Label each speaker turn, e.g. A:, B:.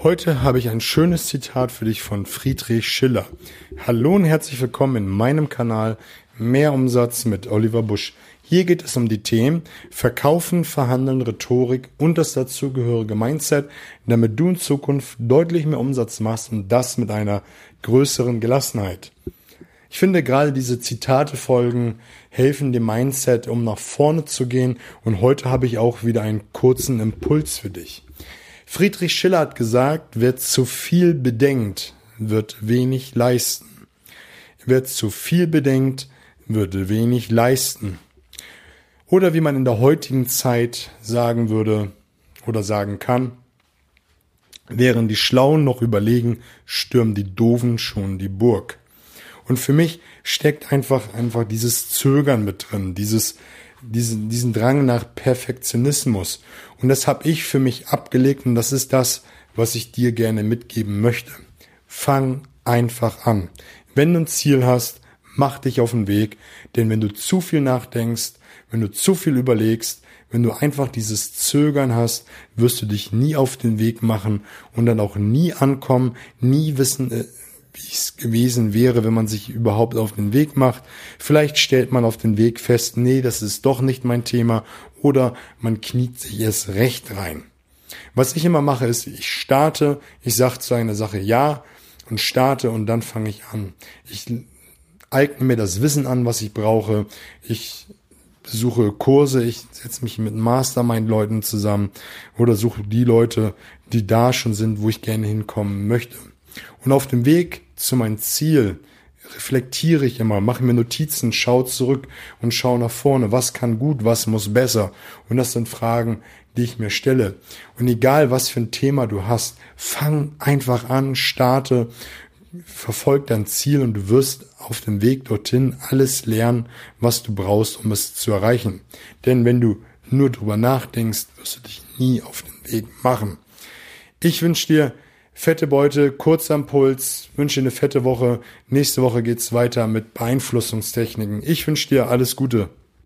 A: Heute habe ich ein schönes Zitat für dich von Friedrich Schiller. Hallo und herzlich willkommen in meinem Kanal Mehr Umsatz mit Oliver Busch. Hier geht es um die Themen Verkaufen, Verhandeln, Rhetorik und das dazugehörige Mindset, damit du in Zukunft deutlich mehr Umsatz machst und das mit einer größeren Gelassenheit. Ich finde gerade diese Zitate folgen helfen dem Mindset, um nach vorne zu gehen und heute habe ich auch wieder einen kurzen Impuls für dich. Friedrich Schiller hat gesagt, wer zu viel bedenkt, wird wenig leisten. Wer zu viel bedenkt, wird wenig leisten. Oder wie man in der heutigen Zeit sagen würde oder sagen kann, während die Schlauen noch überlegen, stürmen die Doofen schon die Burg. Und für mich steckt einfach, einfach dieses Zögern mit drin, dieses, diesen, diesen Drang nach Perfektionismus. Und das habe ich für mich abgelegt und das ist das, was ich dir gerne mitgeben möchte. Fang einfach an. Wenn du ein Ziel hast, mach dich auf den Weg, denn wenn du zu viel nachdenkst, wenn du zu viel überlegst, wenn du einfach dieses Zögern hast, wirst du dich nie auf den Weg machen und dann auch nie ankommen, nie wissen, äh, wie es gewesen wäre, wenn man sich überhaupt auf den Weg macht. Vielleicht stellt man auf den Weg fest, nee, das ist doch nicht mein Thema oder man kniet sich erst recht rein. Was ich immer mache, ist, ich starte, ich sage zu einer Sache ja und starte und dann fange ich an. Ich eigne mir das Wissen an, was ich brauche. Ich suche Kurse, ich setze mich mit Mastermind-Leuten zusammen oder suche die Leute, die da schon sind, wo ich gerne hinkommen möchte. Und auf dem Weg zu meinem Ziel reflektiere ich immer, mache mir Notizen, schaue zurück und schaue nach vorne. Was kann gut, was muss besser? Und das sind Fragen, die ich mir stelle. Und egal, was für ein Thema du hast, fang einfach an, starte, verfolg dein Ziel und du wirst auf dem Weg dorthin alles lernen, was du brauchst, um es zu erreichen. Denn wenn du nur drüber nachdenkst, wirst du dich nie auf den Weg machen. Ich wünsche dir Fette Beute, kurzer Impuls, wünsche dir eine fette Woche. Nächste Woche geht's weiter mit Beeinflussungstechniken. Ich wünsche dir alles Gute.